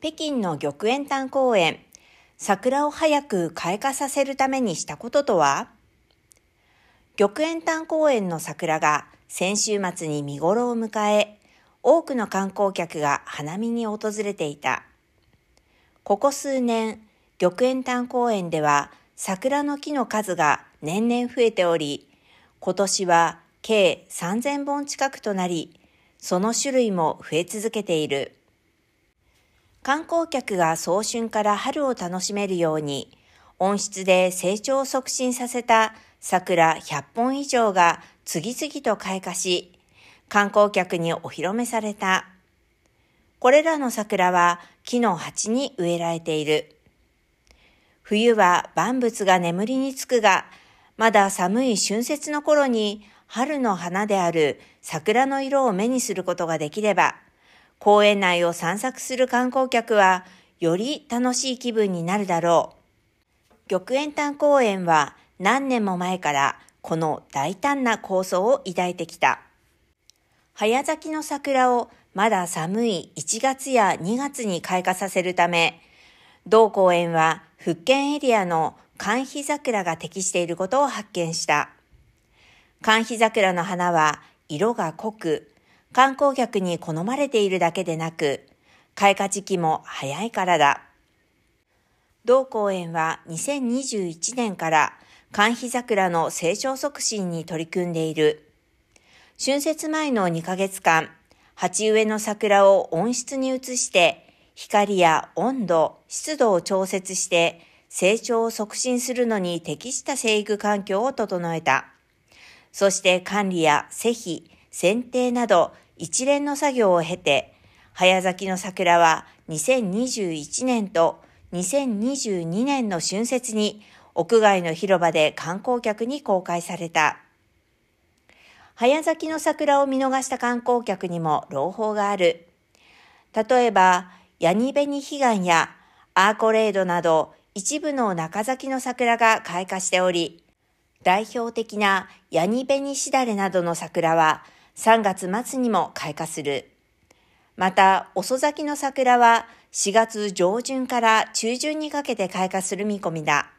北京の玉園丹公園、桜を早く開花させるためにしたこととは？玉園丹公園の桜が先週末に見頃を迎え、多くの観光客が花見に訪れていた。ここ数年、玉園丹公園では桜の木の数が年々増えており、今年は計3000本近くとなり、その種類も増え続けている。観光客が早春から春を楽しめるように、温室で成長を促進させた桜100本以上が次々と開花し、観光客にお披露目された。これらの桜は木の鉢に植えられている。冬は万物が眠りにつくが、まだ寒い春節の頃に春の花である桜の色を目にすることができれば、公園内を散策する観光客はより楽しい気分になるだろう。玉園丹公園は何年も前からこの大胆な構想を抱いてきた。早咲きの桜をまだ寒い1月や2月に開花させるため、同公園は福建エリアの寒肥桜が適していることを発見した。寒肥桜の花は色が濃く、観光客に好まれているだけでなく、開花時期も早いからだ。同公園は2021年から寒肥桜の成長促進に取り組んでいる。春節前の2ヶ月間、鉢植えの桜を温室に移して、光や温度、湿度を調節して成長を促進するのに適した生育環境を整えた。そして管理や施肥、剪定など一連の作業を経て、早咲きの桜は2021年と2022年の春節に屋外の広場で観光客に公開された。早咲きの桜を見逃した観光客にも朗報がある。例えば、ヤニベニヒガンやアーコレードなど一部の中咲きの桜が開花しており、代表的なヤニベニシダレなどの桜は3月末にも開花する。また、遅咲きの桜は4月上旬から中旬にかけて開花する見込みだ。